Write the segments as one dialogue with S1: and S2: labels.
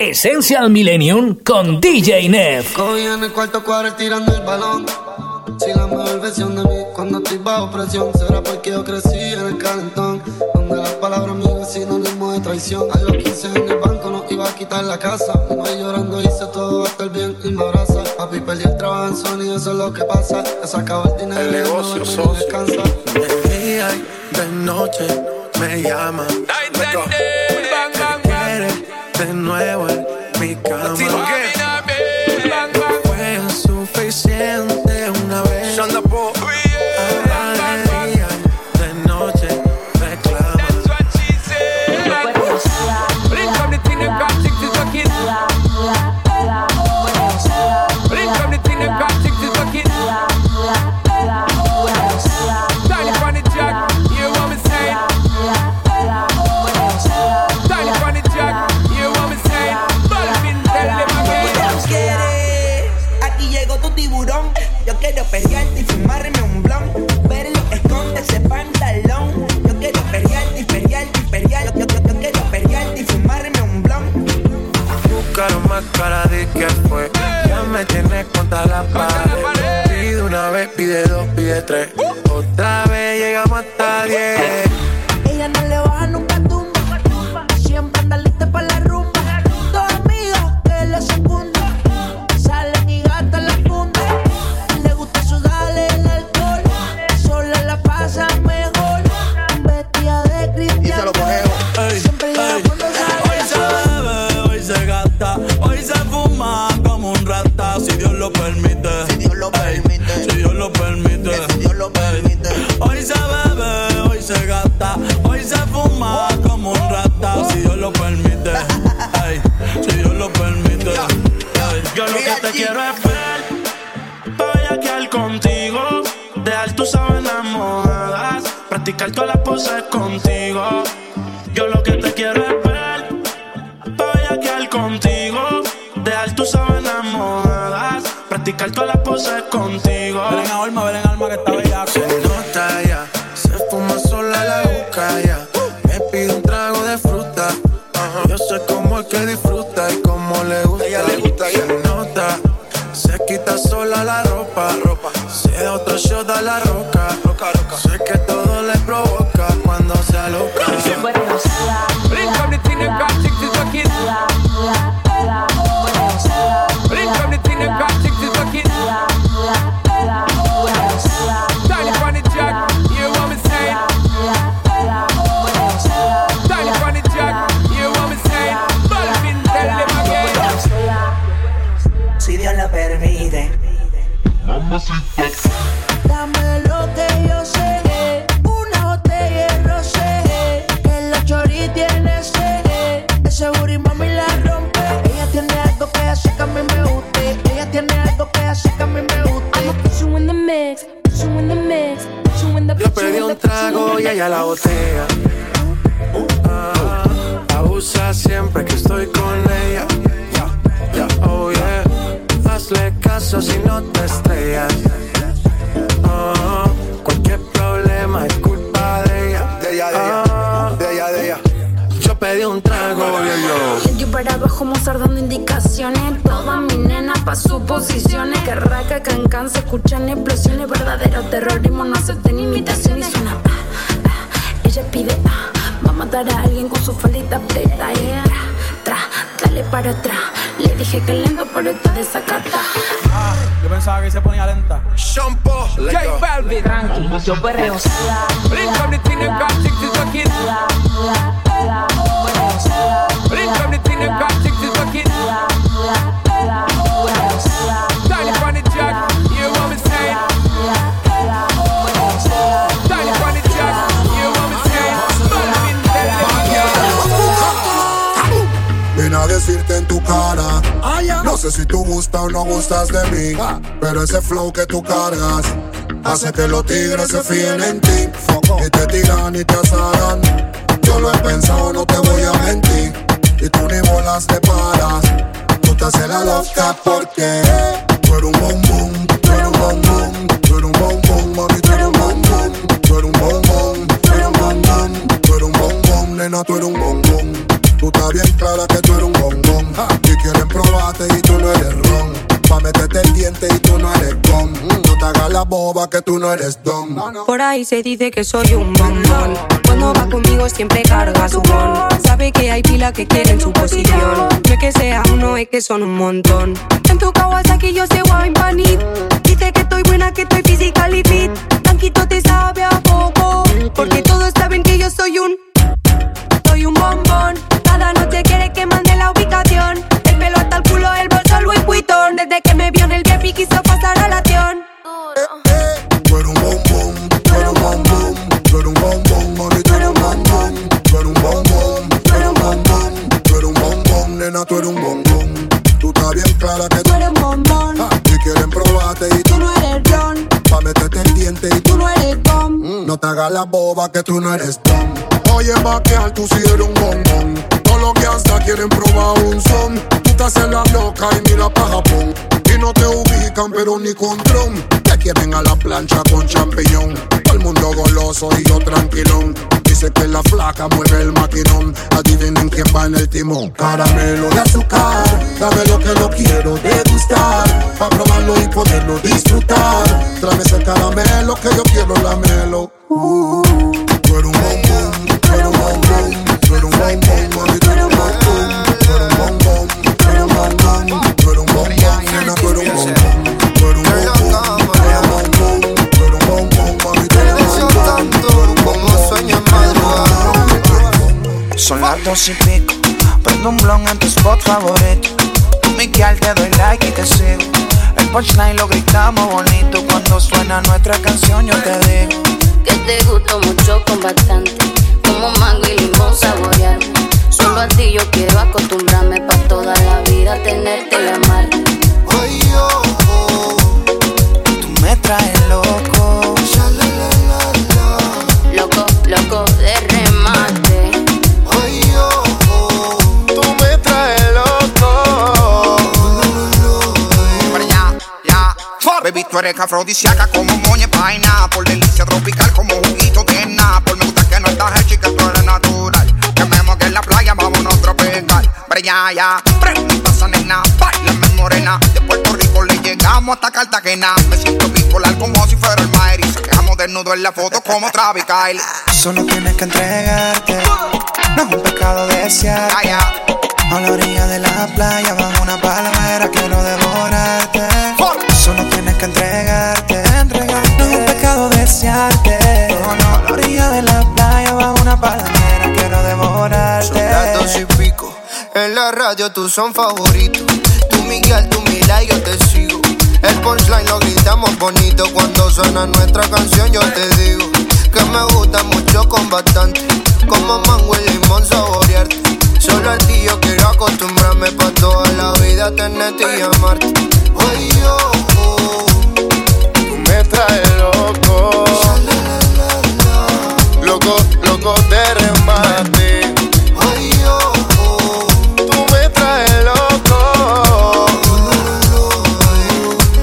S1: Essential Millennium con DJ Nev.
S2: Hoy en el cuarto cuadro tirando el balón. Si la mejor versión de mí cuando estoy bajo presión será porque yo crecí en el calentón. Donde las palabras mías sinónimo de traición. A los 15 en el banco no iba a quitar la casa. Voy llorando hice todo va a estar bien y me abraza. Papi perdí el trabajo en Sony, eso es lo que pasa. Se acaba el dinero.
S3: El negocio,
S2: no descansa.
S3: De día y de noche me llama. Me de nuevo en mi cama. Fue suficiente contra la pared. Pide una vez, pide dos, pide tres. Otra vez llegamos hasta diez.
S4: Quiero es ver, bellaquear contigo, dejar tus sábanas mojadas, practicar todas las poses contigo. Yo lo que te quiero es ver, bellaquear contigo, dejar tus sábanas mojadas, practicar todas las poses contigo. Ven en alma, ven en alma que está bella.
S3: Quita sola la ropa. ropa. Se da otro shot a la roca. roca, roca. Sé que todo le provoca cuando se aloca.
S5: La
S3: botella. Ah, abusa siempre que estoy con ella. Oh yeah. Hazle caso si no te estrellas. Ah, cualquier problema es culpa de ella. De ella, de ella. De ella, de ella. Yo pedí un trago y yo.
S6: Yo para abajo Mozart dando indicaciones Todas mis nenas pa' sus posiciones Que raca, cancan, se escuchan explosiones Verdadero terrorismo, no acepten imitaciones Y suena ah, ah, Ella pide ah Va a matar a alguien con su faldita aprieta Y tra, tra, dale para atrás Le dije que lento, pero está desacata
S4: Yo pensaba que se ponía lenta.
S3: Shampoo. Let's go.
S5: Tranqui, yo perreo sola.
S7: Ven sé si tú gustas o no gustas de mí. Pero ese flow que tú cargas hace que los tigres se fíen en ti. Y te tiran y te asaran. Yo lo he pensado, no te voy a mentir. Y tú ni bolas te paras. Tú te haces la loca porque tú eres un bombón, tú eres un bombón, tú eres un bombón, mami, tú eres un bombón, tú eres un bombón, tú eres un tú eres un bombón, nena, tú eres un bombón. Tú estás bien clara que tú eres un bombón. Que quieren probarte y tú no eres ron. Pa' meterte el diente y tú no eres don. Mm. No te hagas la boba que tú no eres don.
S8: Por ahí se dice que soy un bombón. Cuando va conmigo siempre carga su bon. Sabe que hay pila que quieren su posición. No es que sea uno, es que son un montón. En tu Kawasaki yo sé wine panit. Dice que estoy buena, que estoy physical y fit. Tanquito te sabe a poco. Porque todos saben que yo soy un
S7: te hagas la boba que tú no eres don. Oye, vaquear, tú sí eres un bombón. Todos los que hasta quieren probar un son. Tú estás en la loca y mira pa' Japón. Y no te ubican, pero ni con dron. Te quieren a la plancha con champiñón. Todo el mundo goloso y yo tranquilón. Dice que la flaca mueve el maquinón. Adivinen quién va en el timón. Caramelo de azúcar. Dame lo que no quiero degustar. Pa' probarlo y poderlo disfrutar. Tráeme ese caramelo que yo quiero lamelo. Uh, un bombón, tú un bombón, tú un bombón,
S9: 200 y pico. Prendo un blon en tu spot favorito. Tú, Miguel, te doy like y te sigo. El punchline lo gritamos bonito. Cuando suena nuestra canción, yo te digo.
S10: Que te gusto mucho con bastante. Como mango y limón saborear. Solo a ti yo quiero acostumbrarme. Pa' toda la vida tenerte la amarte.
S9: Oye, oh. Tú me traes loco.
S10: Loco, loco de
S9: tú
S11: eres afrodisíaca como moña paina. Por delicia tropical como juguito de Por Me gusta que no estás hecha y que tú eres natural. Que me moque en la playa, vámonos tropical. Pero ya. Prendita esa nena, bailame morena. De Puerto Rico le llegamos hasta Cartagena. Me siento bipolar como si fuera el Maeri. Se quejamos desnudo en la foto como Travis Kyle.
S9: Solo tienes que entregarte. No es un pecado desear.
S11: Ya.
S9: A la orilla de la playa, bajo una palmera, quiero devorarte. Solo que entregarte. entregarte. No es un pecado desearte. No, no. La orilla de la playa, bajo una palmera, quiero devorarte.
S12: Son y pico. En la radio tú son favoritos. Tú Miguel, tú Mila yo te sigo. El punchline lo gritamos bonito. Cuando suena nuestra canción yo te digo. Que me gusta mucho con bastante. Como mango y limón saborearte. Solo a ti yo quiero acostumbrarme pa' toda la vida tenerte y amarte. Ay, oh, oh.
S9: Me traes loco. Loco, loco de remate. Tú me traes loco.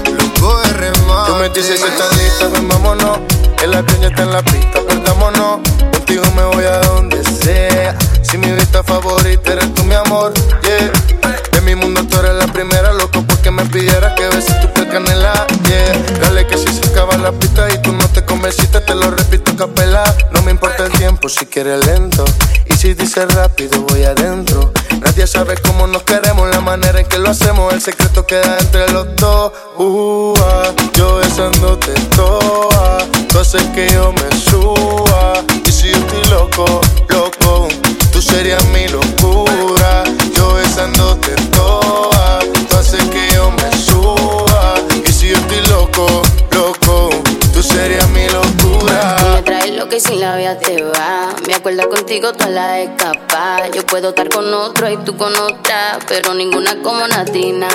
S12: Loco de remate.
S9: Tú me dices si estás lista, ven vámonos. El avión ya está en la pista, perdámonos. Contigo me voy a donde sea. Si mi vista favorita eres tú, mi amor, yeah. De mi mundo tú eres la primera, loco, porque me pidieras que beses tu canela, yeah. Dale que si se acaba la pista y tú no te convenciste, te lo repito capela. No me importa el tiempo si quieres lento. Y si dices rápido, voy adentro. Nadie sabe cómo nos queremos, la manera en que lo hacemos, el secreto queda entre los dos. Uh, ah, yo besándote toa, tú haces que yo me suba. Y si yo estoy loco, loco, tú serías mi locura. Yo besándote toa, serías mi locura.
S10: Me traes lo que sin la vida te va. Me acuerdo contigo toda la escapa. Yo puedo estar con otro y tú con otra, pero ninguna como Natina.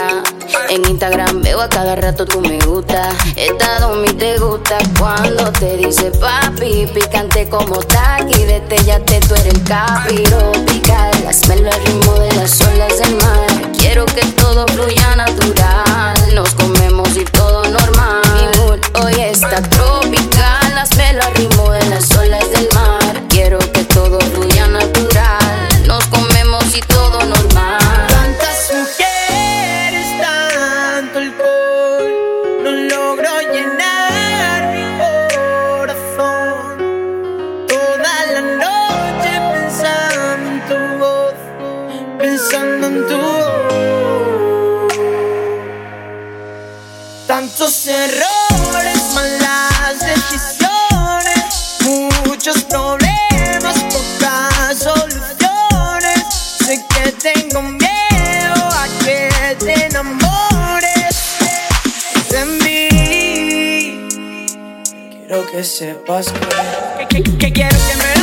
S10: En Instagram veo a cada rato tú me gusta. Esta domi te gusta cuando te dice papi, picante como taqui. Detellate, tú eres el capiro picar. Hazmelo al ritmo de las olas del mar. Quiero que todo fluya natural. Nos comemos y todo normal. Hoy está tropical, las velas rimo de las olas del mar. Quiero que todo fluya natural. Nos comemos y todo normal.
S13: Tantas mujeres, tanto alcohol. No logro llenar mi corazón. Toda la noche pensando en tu voz, pensando en tu voz. Tantos errores. quiero que sepas que, que, que, que quiero que me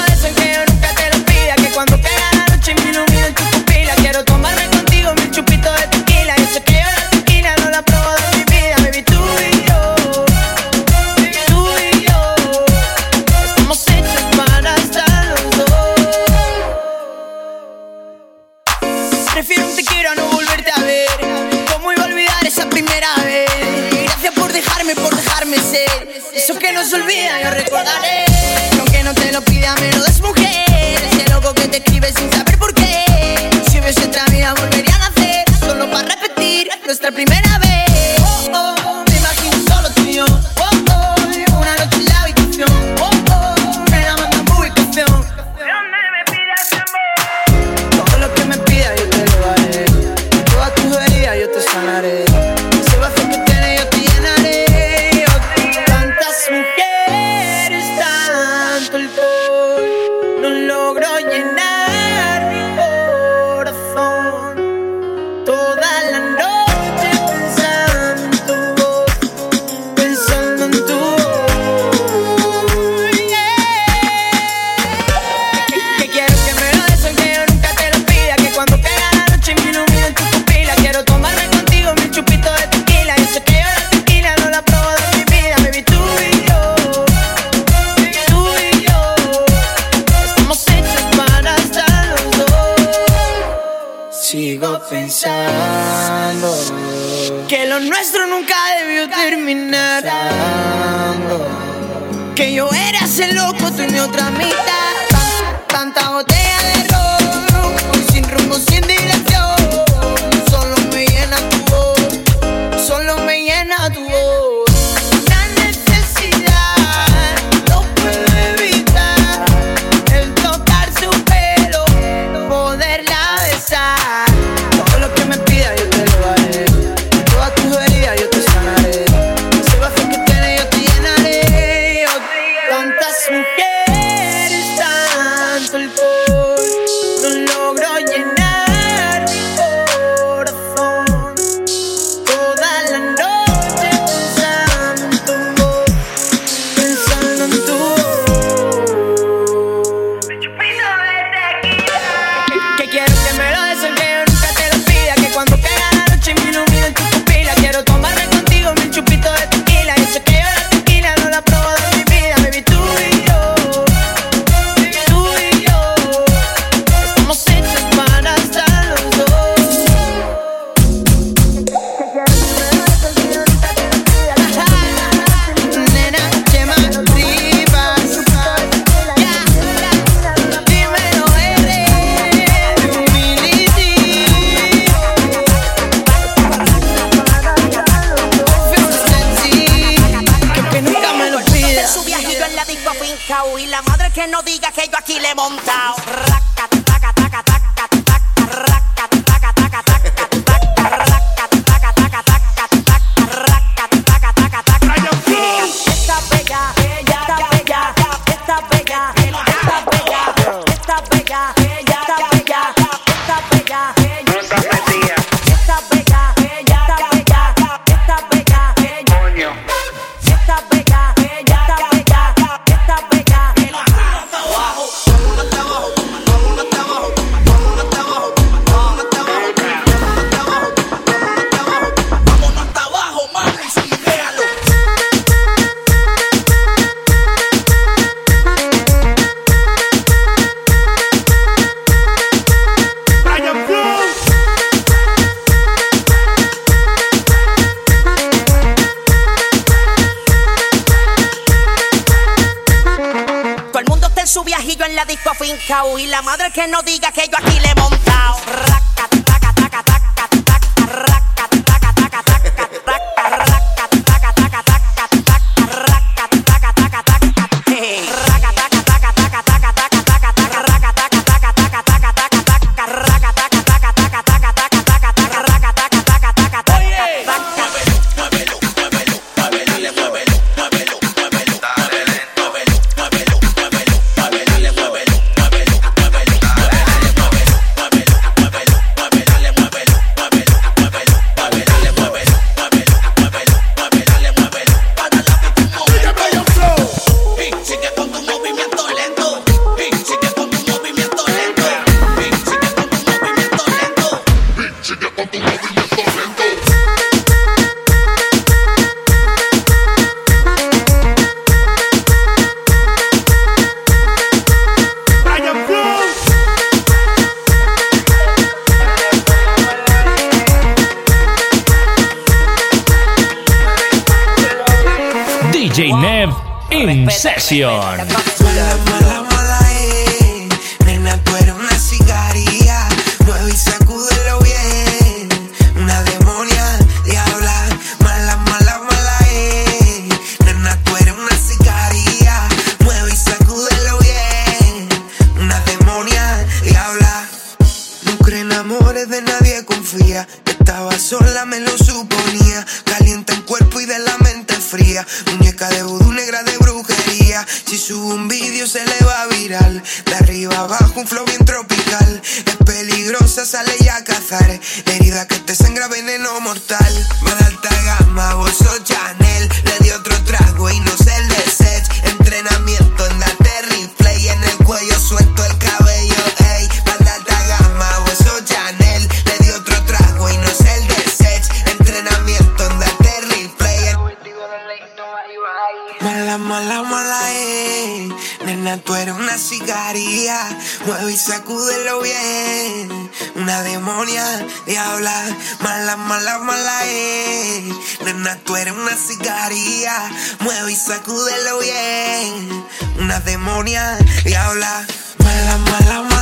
S14: mala, eh. Nena, tú eres una sicaria. Mueve y sacúdelo bien. Una demonia, diabla. Mala, mala, mala,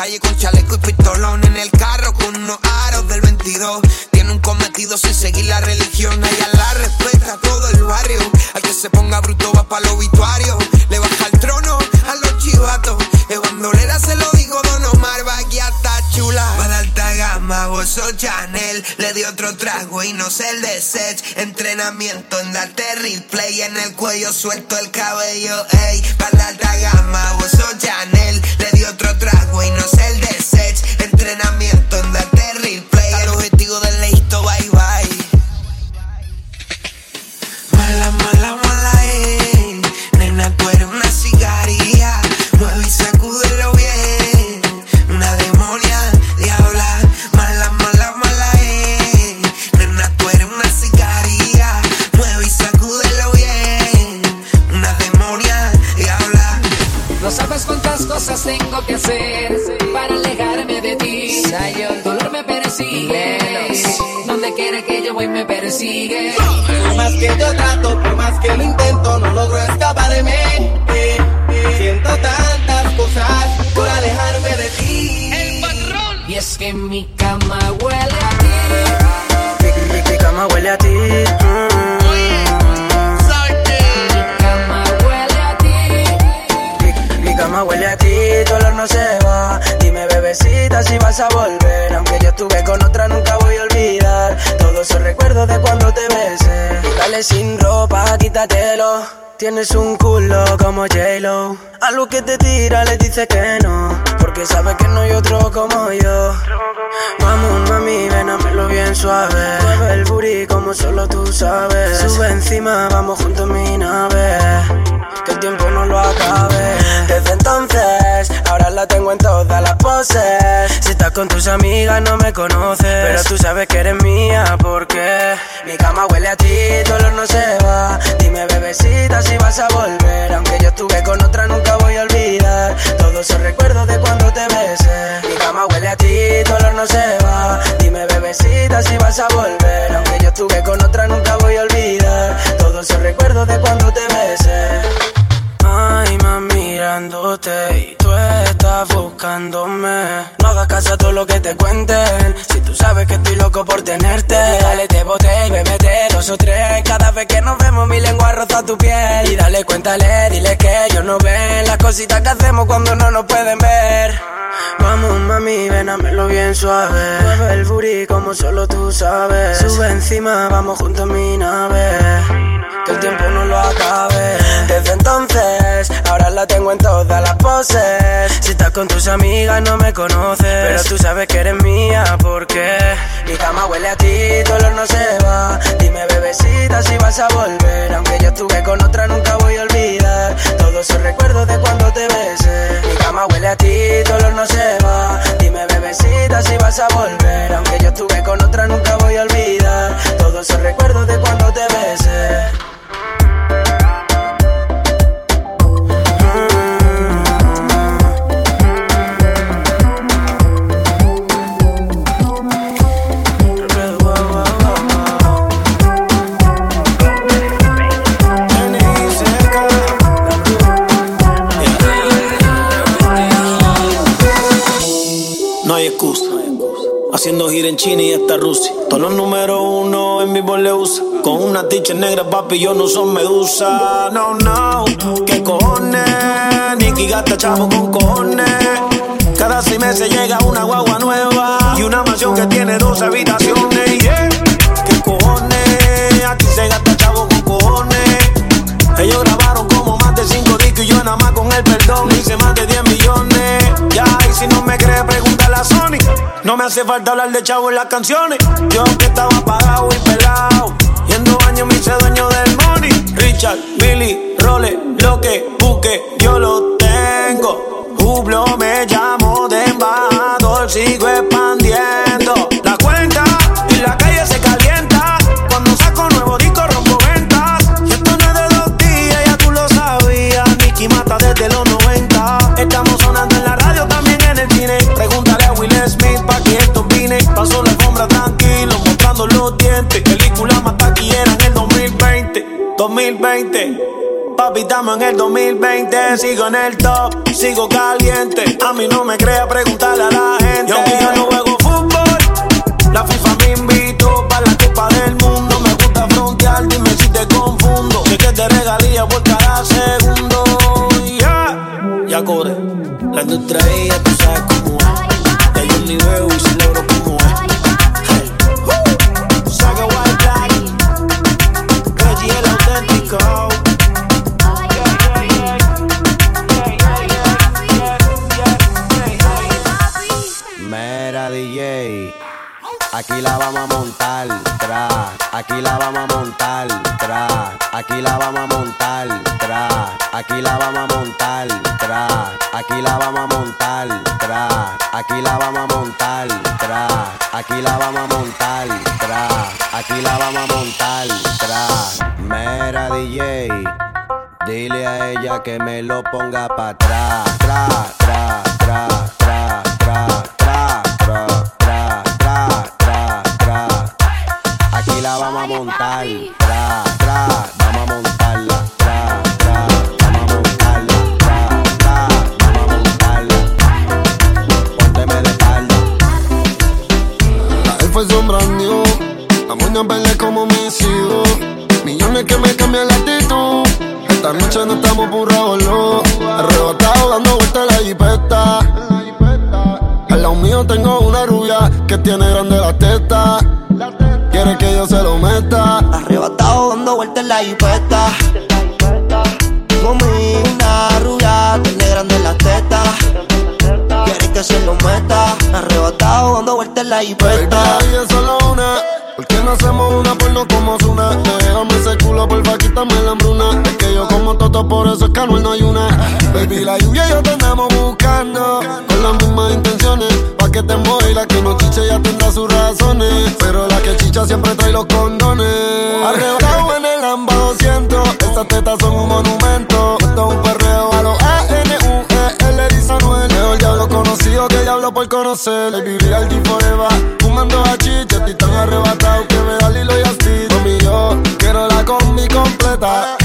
S14: calle con chaleco y pistolón. En el carro con unos aros del 22. Tiene un cometido sin seguir la religión. Ella la respeta todo el barrio. Al que se ponga bruto va pa' los obituario. Gama, bolso Chanel. Le di otro trago y no sé el de set. Entrenamiento en darte replay. En el cuello suelto el cabello, ey. Va de alta gama, bolso Chanel. Le di otro trago y no sé el de set. Entrenamiento en darte replay. El objetivo del leito, bye bye. Mala, mala, mala, eh. Nena, tú eres una
S15: cosas tengo que hacer para alejarme de ti. El dolor me persigue. Donde quiera que yo voy me persigue.
S16: Por más que yo trato, por más que lo intento, no logro escaparme. Eh, eh, Siento tantas cosas por alejarme de ti.
S15: Y es que mi cama huele a ti.
S16: Mi, mi cama huele a ti. Mi cama huele a ti, tu olor no se va. Dime, bebecita, si vas a volver. Aunque yo estuve con otra, nunca voy a olvidar. Todos esos recuerdos de cuando te besé. Dale sin ropa, quítatelo. Tienes un culo como J-Lo. A lo que te tira le dice que no. Porque sabe que no hay otro como yo. Vamos, mami, vénamelo bien suave. Mueve el booty como solo tú sabes. Sube encima, vamos juntos en mi nave. Que el tiempo no lo acabe. Desde entonces, ahora la tengo en todas las poses. Si estás con tus amigas, no me conoces. Pero tú sabes que eres mía, porque mi cama huele a ti, tu olor no se va. Dime, bebecita, si vas a volver. Aunque yo estuve con otra, nunca voy a olvidar. Todos esos recuerdos de cuando te besé. Mi cama huele a ti, tu olor no se va. Dime, bebecita, si vas a volver. Aunque yo estuve con otra, nunca voy a olvidar. Todos esos recuerdos de cuando te besé. Ay, mami, mirándote y tú estás buscándome. No hagas caso a todo lo que te cuenten. Si tú sabes que estoy loco por tenerte, dale, te boté y bebete dos o tres. Cada vez que nos vemos, mi lengua roza tu piel. Y dale, cuéntale, dile que ellos no ven las cositas que hacemos cuando no nos pueden ver. Vamos, mami, vénamelo bien suave. Mueve el booty como solo tú sabes. Sube encima, vamos juntos en mi nave. Que el tiempo no lo acabe. Desde entonces, ahora la tengo en todas las poses. Si estás con tus amigas, no me conoces. Pero tú sabes que eres mía, porque mi cama huele a ti, tu olor no se va. Dime, bebecita, si vas a volver. Aunque yo estuve con otra, nunca voy a olvidar. Todos esos recuerdos de cuando te besé. Mi cama huele a ti, tu no se va. Dime, bebecita, si vas a volver. Aunque yo estuve con
S15: otra nunca voy a olvidar todos esos recuerdos de cuando te besé.
S17: Haciendo gira en China y hasta Rusia. Todos los números uno en mi voz le usa. Con una ticha negra, papi, yo no son medusa. No, no, ¿qué cojones? Nicky gasta chavo con cojones. Cada seis meses llega una guagua nueva. Y una mansión que tiene dos habitaciones. Yeah. ¿Qué cojones? Aquí se gasta chavo con cojones. Ellos grabaron como más de cinco discos y yo nada más con el perdón hice más de 10 millones. Ya, y si no me crees, pregúntale a Sony. No me hace falta hablar de chavo en las canciones. Yo que estaba apagado y pelado. Y en dos años me hice dueño del money. Richard, Billy, Role, lo que yo lo tengo. Hublo me llamo de embajador, sigo expandiendo 2020. Papi, estamos en el 2020, sigo en el top, sigo caliente. A mí no me crea preguntarle a la gente. Y aunque yo no juego fútbol, la FIFA me invitó para la Copa del Mundo. Me gusta frontear, dime si te confundo. Sé que te regalía por cada segundo. Yeah. Ya corre, la industria ella, tú sabes cómo es. Ya yo ni
S18: aquí la vamos a montar, tra. Aquí la vamos a montar, tra. Aquí la vamos a montar, tra. Aquí la vamos a montar, tra. Aquí la vamos a montar, tra. Aquí la vamos a montar, tra. Aquí la vamos a montar, tra. Aquí la vamos a montar, tra. Mera DJ, dile a ella que me lo ponga pa' atrás, tra, la
S2: jipeta.
S12: Conmigo una rubia, tiene grande la teta. Que se lo meta. Arrebatado dando vueltas en la
S2: vida es solo una. ¿Por qué no hacemos una porno como Zuna? Déjame ese culo, porfa, quítame la hambruna. Es que yo como toto, por eso es que no hay una. Baby, la lluvia y yo te andamos buscando. Con las mismas intenciones. Pa' que te mueva y la que no chiche ya tendrá sus razones. Pero la que chicha siempre trae los condones. Conocer. Baby, real forever. Fumando hachicha, estoy tan arrebatado que me da Lilo y así. Mami, yo quiero la combi completa.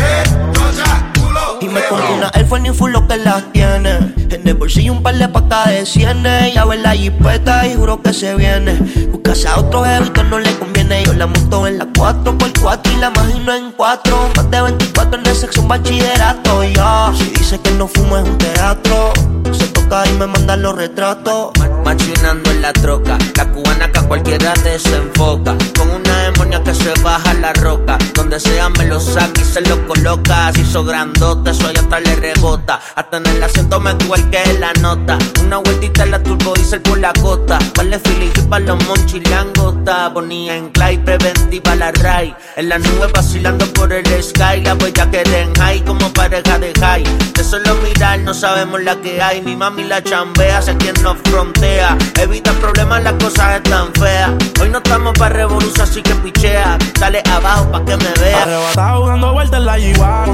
S12: Y me compré una Air Force Full lo que las tiene. En el bolsillo un par de pacas de cienes. Ya ver la jipeta y juro que se viene. Buscase a otro jevito no le conviene. Yo la monto en la 4x4 y la imagino en 4. Más de 24 en el sexo un bachillerato. Ya, si dice que no fumo es un teatro. Se toca y me mandan los retratos.
S19: Machinando en la troca, la cubana que a cualquiera desenfoca. Con una emo demonia que se baja la roca. Donde sea me lo saca y se lo coloca. Si hizo grandote, eso hasta le rebota. Hasta en el asiento me que la nota. Una vueltita en la turbo diesel por la costa. Vale Philly pa' los monchis langota. Ponía en clay, preventiva la ray. En la nube vacilando por el sky. La huella que den high como pareja de high. Solo no sabemos la que hay. Mi mami la chambea, sé quien nos frontea. Evita problemas, las cosas están feas. Hoy no estamos para revolución, así que pichea. Dale abajo pa' que me vea.
S4: Arrebatado dando vueltas la g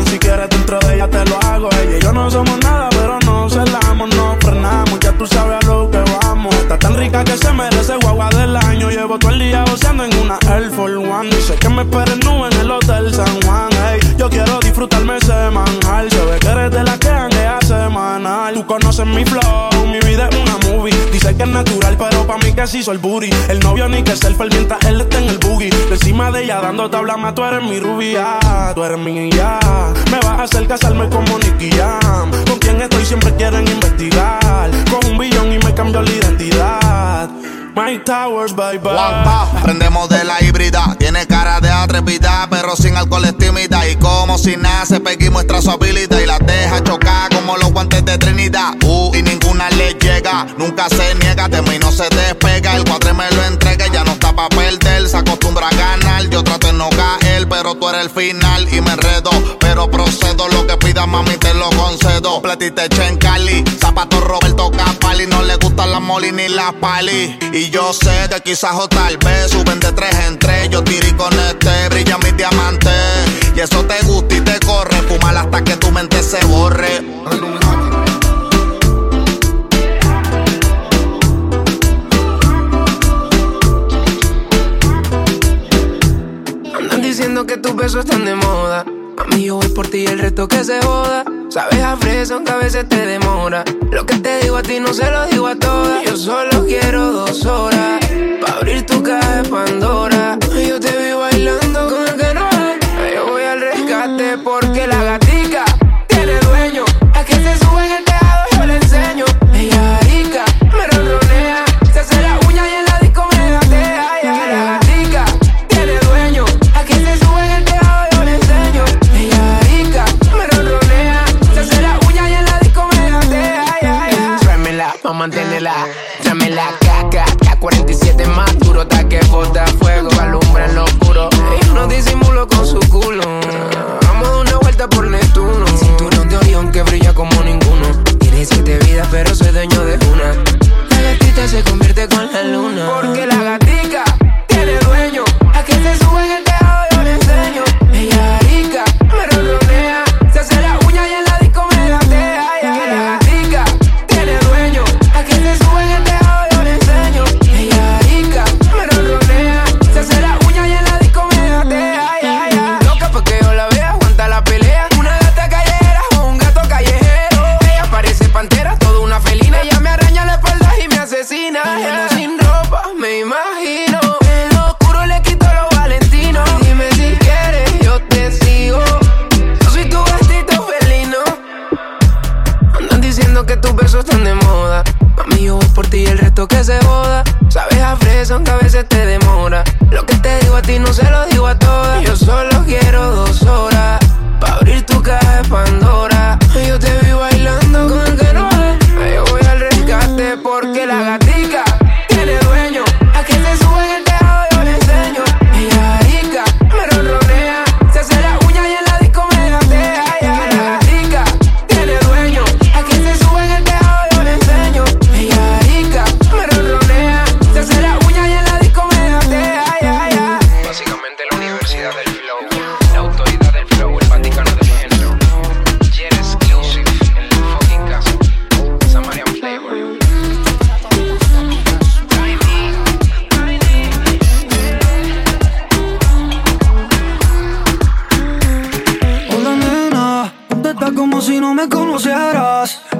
S4: Si quieres dentro de ella te lo hago. Ella y yo no somos nada, pero no celamos, no frenamos. Ya tú sabes a lo que vamos. Que se merece guagua del año. Llevo todo el día goceando en una Air Force One. Dice que me esperen nube en el Hotel San Juan. Hey, yo quiero disfrutarme semanal. Se ve que eres de la que hanguea semanal. Tú conoces mi flow, mi vida es una movie. Que es natural, pero pa' mí que se hizo el booty. El novio ni que el mientras él está en el boogie. Encima de ella dando tabla más, tú eres mi rubia. Tú eres mi ya. Me vas a hacer casarme como Nicky Jam. Con quien estoy siempre quieren investigar. Con un billón y me cambio la identidad. My Towers, bye bye.
S11: Prendemos de la híbrida. Tiene cara de atrevida, pero sin alcohol es tímida. Y como si nace, Peggy muestra su habilidad y la deja chocar como los guantes de Trinidad. Uh, y ninguna le llega, nunca se niega. De mí no se despega. El cuadre me lo entrega, ya no está pa' perder. Se acostumbra a ganar. Yo trato de no caer, pero tú eres el final y me enredo. Pero procedo, lo que pida mami te lo concedo. Platite en Cali, zapato Roberto Capali. No le gustan las moli ni las pali. Y yo sé que quizás o tal vez suben de tres en tres. Yo tiré con este, brilla mi diamante. Y eso te gusta y te corre. Fumar hasta que tu mente se borre.
S15: Diciendo que tus besos están de moda. A mí yo voy por ti y el resto que se joda. Sabes a fresa aunque a veces te demora. Lo que te digo a ti no se lo digo a todas. Yo solo quiero dos horas para abrir tu caja de Pandora. Yo te vi bailando con el que no es. Yo voy al rescate porque la gatica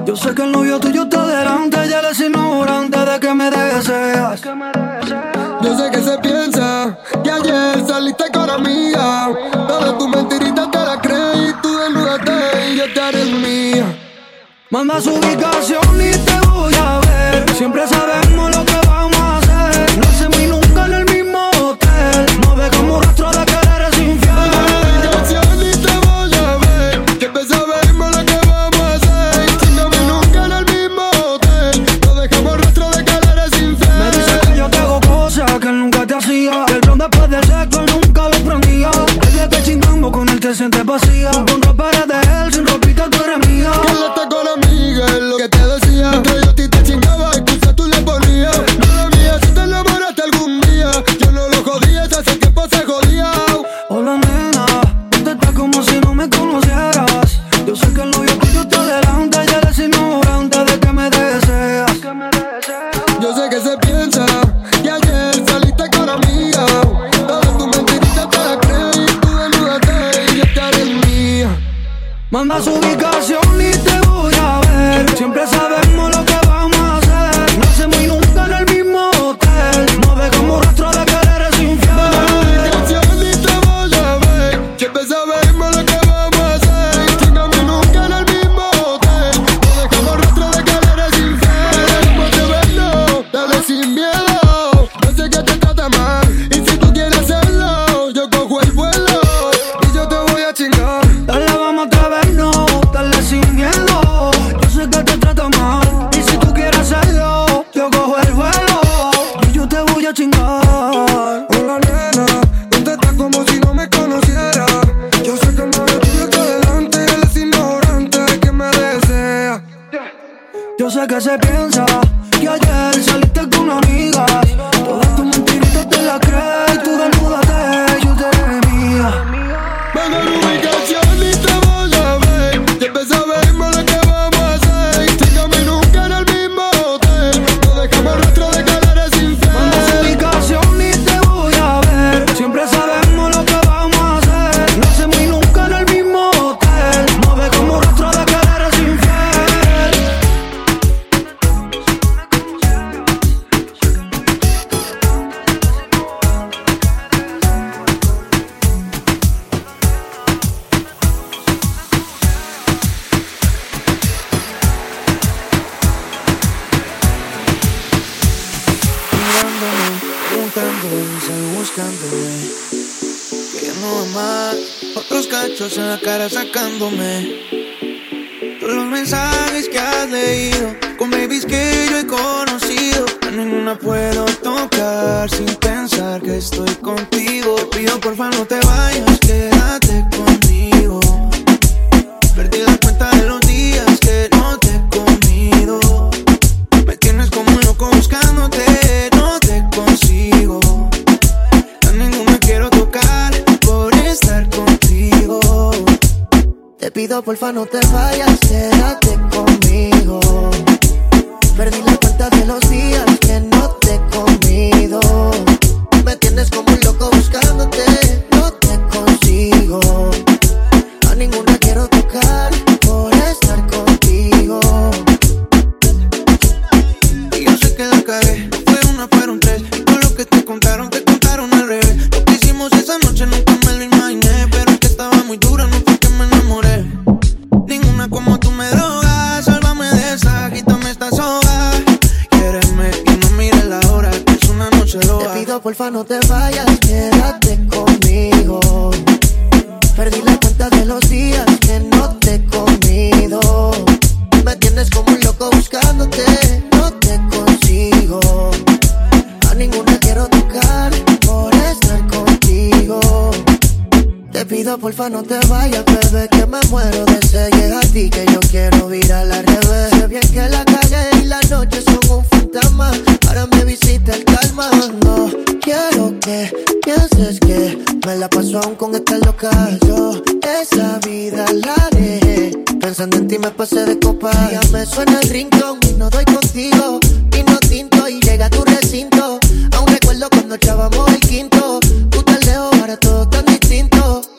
S15: Yo
S20: sé que el novio tuyo está delante, ya eres ignorante de que me deseas.
S2: Yo sé que se piensa que ayer saliste con amiga. Todas tus mentiritas te las crees y tú desnúdate y yo te haré mía.
S20: Manda su ubicación y te voy a ver. Siempre sabemos lo que vamos a hacer. No
S13: Porfa no te vayas,
S21: bebé, que me muero de sed Llega a ti que yo quiero virar al revés. Sé bien que la calle y la noche son un fantasma. Ahora me visita el calma. No quiero que pienses que me la paso aún con esta loca. Yo esa vida la dejé. Pensando en ti me pasé de copa. Ya me suena el rincón y no doy contigo. Y no tinto y llega a tu recinto. Aún recuerdo cuando echábamos el quinto. Tú tan lejos, ahora todo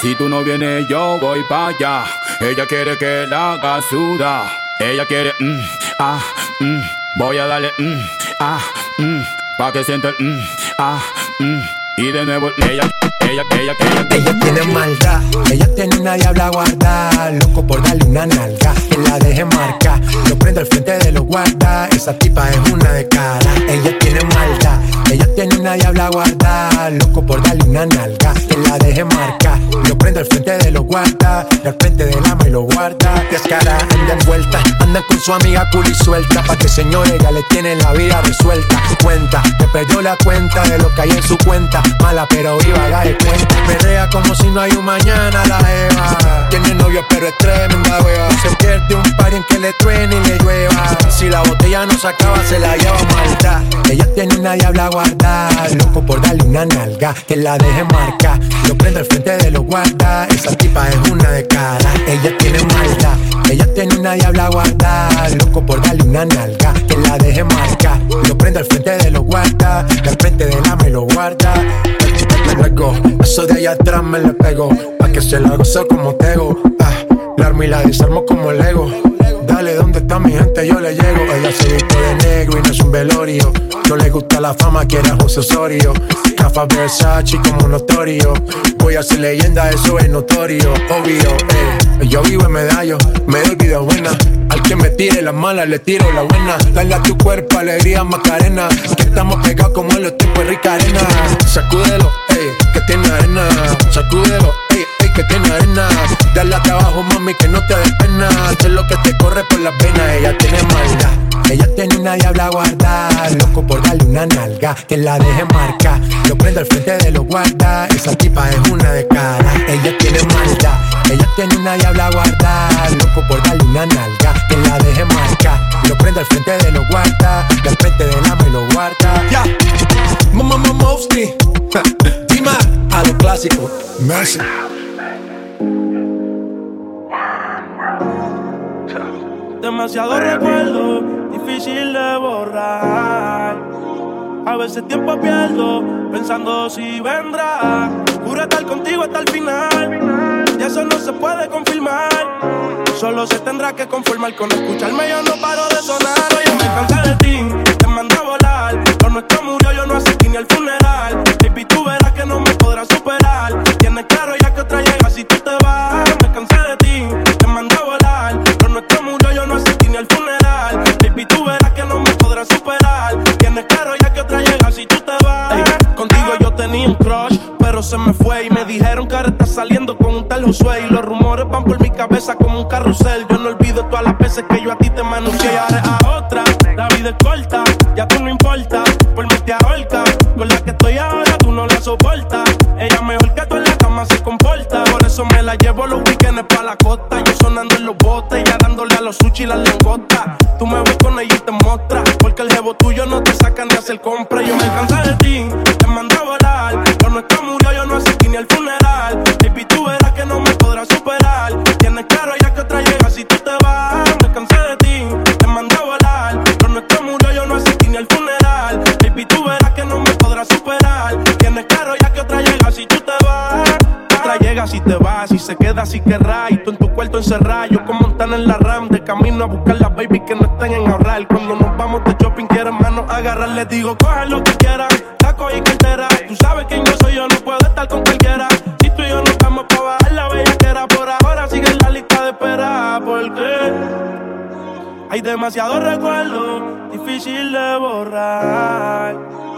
S22: Si tú no vienes, yo voy pa' allá. Ella quiere que la haga suda. Ella quiere, mm, ah, mm. Voy a darle, mm, ah, mm. Pa' que sienta el, mm, ah, mm. Y de nuevo, ella, ella, ella, ella.
S23: Ella tiene maldad, ella tiene una diabla guarda, loco por darle una nalga, que la deje marca, lo prendo al frente de los guarda, esa tipa es una de cara, ella tiene maldad, ella tiene una diabla guarda, loco por darle una nalga, que la deje marca, lo prendo al frente de los guarda, al frente del ama y lo guarda, descara, anda envuelta, anda con su amiga culi suelta, pa' que señores ya le tienen la vida resuelta, cuenta, te perdió la cuenta de lo que hay en su cuenta, mala pero viva, dale cuenta, perrea como si no hay un mañana la pero es tremenda wea, se pierde un par en que le truene y le llueva, si la botella no se acaba se la lleva maldad, ella tiene una diabla guarda, loco por darle una nalga, que la deje marca, lo prendo al frente de los guarda, esa tipa es una de cara, ella tiene maldad, ella tiene una diabla guarda, loco por darle una nalga, que la deje marca, lo prendo al frente de los guarda, al frente del ama y lo guarda, eso de allá atrás me le pego, pa' que se la goce como tego, ah, la armo y la desarmo como Lego. Dale, ¿dónde está mi gente? Yo le llego. Ella se viste de negro y no es un velorio. No le gusta la fama, quiere a José Osorio. Cafa Versace como notorio. Voy a ser leyenda, eso es notorio. Obvio, eh. Yo vivo en medallo, me doy vida buena. Al que me tire las malas, le tiro la buena. Dale a tu cuerpo alegría, Macarena. Que estamos pegados como en los tiempos rica arena. Sacúdelo, ey, que tiene arena. Sacúdelo, ey, ey, que tiene arena. Dale a trabajo, mami, que no te des pena. Sé lo que te corre por las venas, ella tiene maldad. Ella tiene una diabla guarda, loco por darle una nalga, que la deje marca. Lo prendo al frente de los guarda, esa tipa es una de cara. Ella tiene maldad, ella tiene una diabla guarda, loco por darle una nalga, que la deje marca. Lo prendo al frente de los guarda, y al frente del ama y lo guarda. Ya, mamá, mamá, Mosty, Dima, a lo clásico, Mercy.
S4: Demasiado recuerdo, difícil de borrar. A veces tiempo pierdo, pensando si vendrá. Juro estar contigo hasta el final. Y eso no se puede confirmar. Solo se tendrá que conformar con escucharme. Yo no paro de sonar. Oye, me cansé de ti, te mandé a volar. Lo nuestro murió, yo no asistí ni al funeral. Baby, tú verás que no me podrás superar. Tienes claro ya que otra llega si tú te vas. Me cansé de ti, te mandé a volar. Nuestro murió, yo no asistí ni al funeral. Baby, tú verás que no me podrás superar. Tienes claro ya que otra llega si tú te vas. Contigo yo tenía un crush, pero se me fue. Y me dijeron que ahora estás saliendo con un tal Josué. Y los rumores van por mi cabeza como un carrusel. Yo no olvido todas las veces que yo a ti te manuncié. Ahora a otra, la vida es corta, ya tú no importa. Por mí te ahorca, con la que estoy ahora tú no la soportas. Ella mejor que tú en la cama se comporta. Por eso me la llevo los weekends pa' la costa. Yo sonando los sushi y las langostas. Tú me ves con ella y te mostras. Porque el jevo tuyo no te sacan de hacer compra. Yo me cansé de ti, se queda si querrás. Y tú en tu cuarto encerrado, yo como montan en la RAM. De camino a buscar las baby que no estén en ahorrar. Cuando nos vamos de shopping, quieren manos agarrar. Les digo, coge lo que quieran, taco y cartera. Tú sabes quién yo soy, yo no puedo estar con cualquiera. Si tú y yo no estamos pa' bajar la bella que era por ahora, sigue en la lista de espera. Porque hay demasiados recuerdos, difícil de borrar.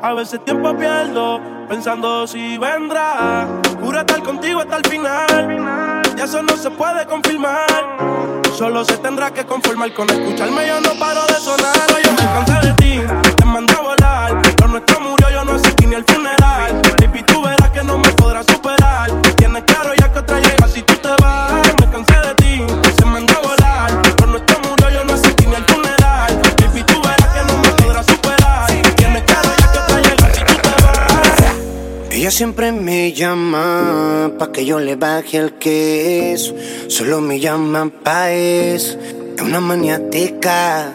S4: A veces tiempo pierdo, pensando si vendrá. Juro estar contigo hasta el final. Y eso no se puede confirmar. Solo se tendrá que conformar con escucharme. Yo no paro de sonar. Yo me cansé de ti, te mandé a volar. Lo nuestro
S12: Ella siempre me llama pa' que yo le baje el queso. Solo me llama pa' Es una maniática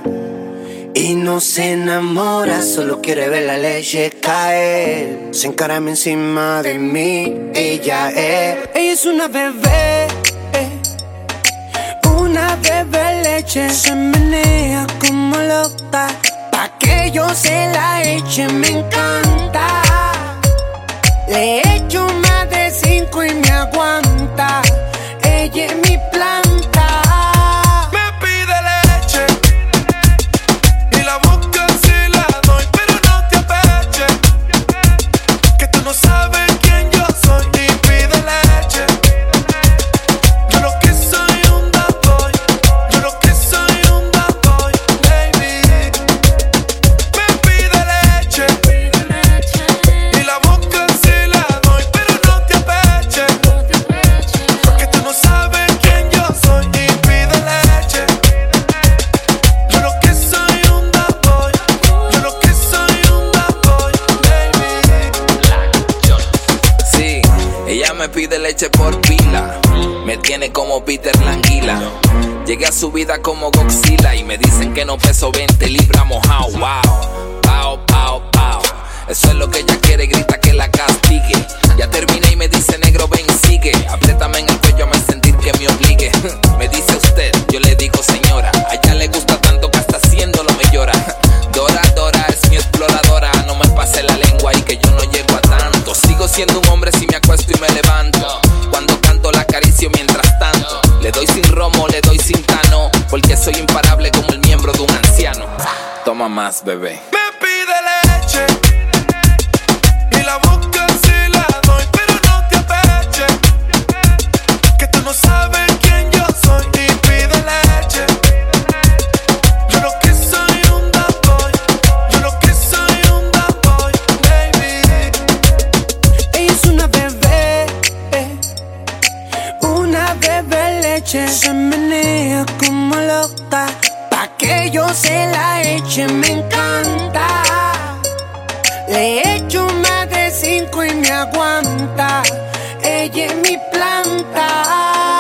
S12: y no se enamora, solo quiere ver la leche caer. Se encarama encima de mí, ella es. Ella es una bebé, una bebé leche. Se menea como loca, pa' que yo se la eche, me encanta. Le he hecho más de cinco y me aguanta. Ella es mi
S24: por pila. Me tiene como Peter Languila. Llegué a su vida como Godzilla y me dicen que no peso 20 Más, bebé.
S3: Me pide leche y la busca si la doy, pero no te apeche. Que tú no sabes quién yo soy y pide leche. Yo lo que soy un bad boy, yo lo que soy un bad boy, baby.
S12: Ella es una bebé, una bebé leche. Ella es mi planta.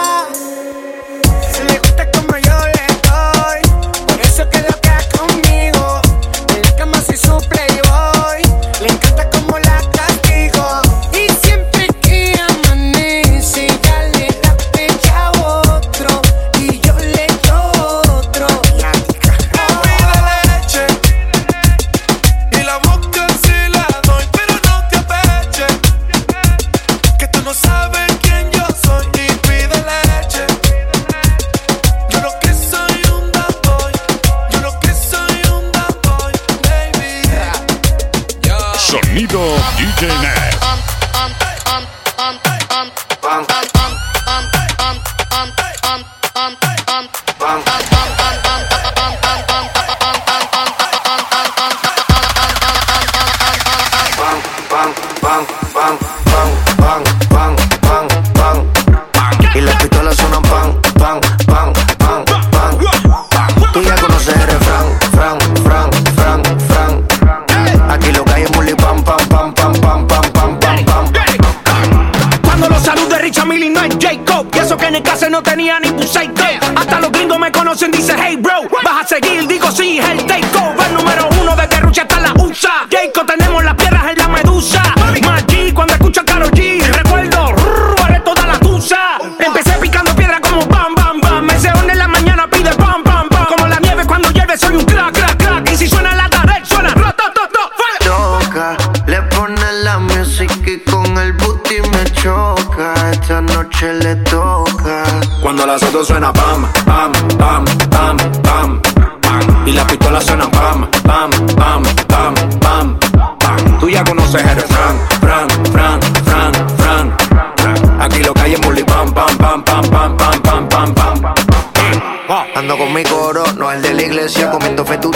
S12: when I bomb.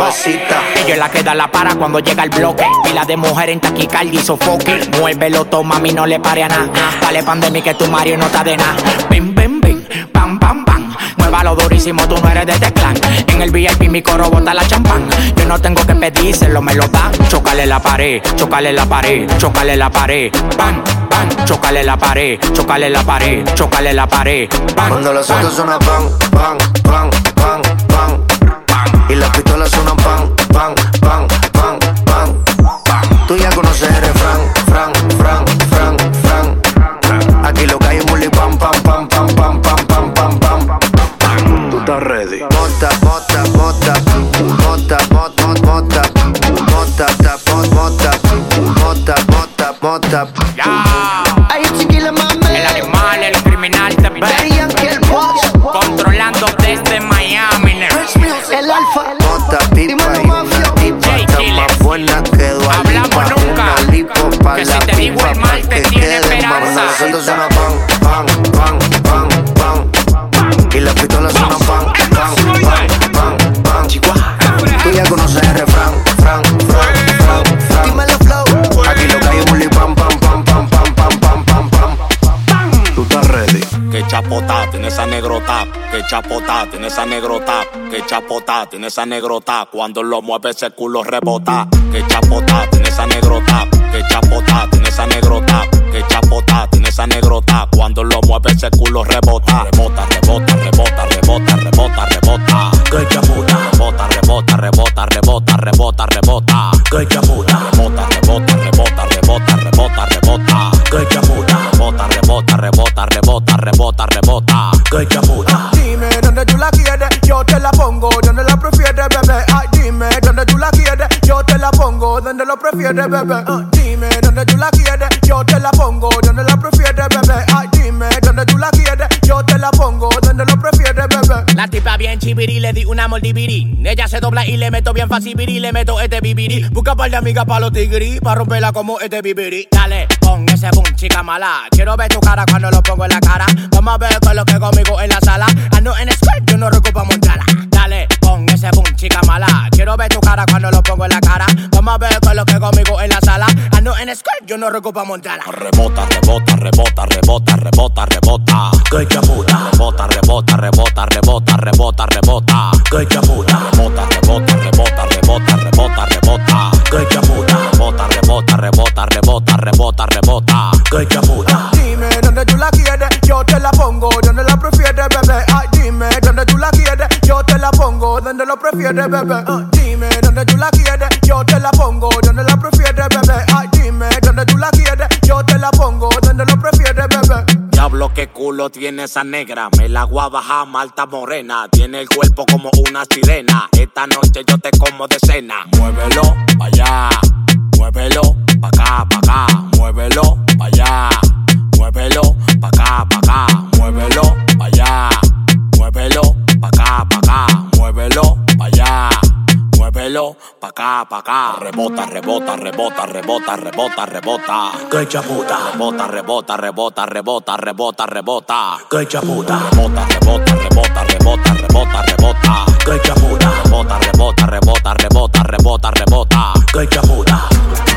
S12: mamacita.
S20: Ella es la que da la para cuando llega el bloque. Pila de mujer en taquicardia y sofoque. Muévelo, toma, a mí no le pare a nada. Dale pan de mí que tu Mario no está de nada. Bim, bim, bim, pam, pam, pam. Muévalo durísimo, tú no eres de este teclán. En el VIP mi coro bota la champán. Yo no tengo que pedírselo, me lo da. Chocale la pared, chocale la pared, chocale la pared. Bam, bam, chocale la pared, chocale la pared, chocale la pared.
S12: Cuando
S20: los
S12: autos suenan bam, bam, bam, bam y las pistolas suenan pan, pan, pan, pan, pan. Tú ya conoces el refrán, fran, fran, fran, fran. Aquí lo que hay es pam, pam, pam, pam, pam, pam, pam, pam, pam.
S25: Tú estás ready.
S12: Mota, mota, mota, mota, mota, mota, mota, ta, mota, mota, mota, mota, mota. Entonces no Que
S26: chapota tiene esa negrota, que chapota tiene esa negrota, que chapota tiene esa negrota, cuando lo mueve ese culo rebota, que chapota tiene esa negrota, que chapota tiene esa negrota, que chapota tiene esa negrota, cuando lo mueve ese culo rebota, rebota, rebota, rebota, rebota, rebota, rebota, que chapota, rebota, rebota, rebota, rebota, rebota, rebota, que rebota, rebota,
S7: Ah, dime dónde tú la quieres, yo te la pongo donde la prefieres, bebé. Ay, dime dónde tú la quieres, yo te la pongo donde lo prefieres, bebé.
S20: La tipa bien chibiri, le di una mordivirí. Ella se dobla y le meto bien fácil viri, le meto este bibiri. Busca par de amigas pa' los tigri, pa' romperla como este bibiri. Dale, pon ese boom, chica mala. Quiero ver tu cara cuando lo pongo en la cara. Vamos a ver qué es lo que conmigo en la sala. Yo no recupo montarla.
S26: Rebota, rebota, rebota, rebota, rebota, rebota. Que chaputa. Rebota, rebota, rebota, rebota, rebota, rebota. Que chaputa. Rebota, rebota, rebota, rebota, rebota, rebota. Que chaputa. Rebota, rebota, rebota, rebota, rebota, rebota. Que chaputa.
S7: Dime dónde tú la quieres, yo te la pongo donde la prefieres, bebé. Ay, dime dónde tú la quieres, yo te la pongo donde lo prefieres, bebé. Ah, dime dónde tú la quieres, yo te la pongo
S26: Diablo, qué culo tiene esa negra. Me la voy a bajar, malta morena. Tiene el cuerpo como una sirena. Esta noche yo te como de cena. Muévelo pa' allá. Muévelo pa' acá, pa' acá. Muévelo pa' allá. Muévelo pa' acá, pa' acá. Muévelo pa' allá. Muévelo pa' acá, pa' acá. Muévelo pa' allá. Muévelo pa' acá, pa' acá. Rebota, rebota, rebota, rebota, rebota, rebota. Que chaputa. Rebota, rebota, rebota, rebota, rebota, rebota. Que chaputa. Rebota, rebota, rebota, rebota, rebota, rebota. Que chaputa. Rebota, rebota, rebota, rebota, rebota, rebota. Que chaputa.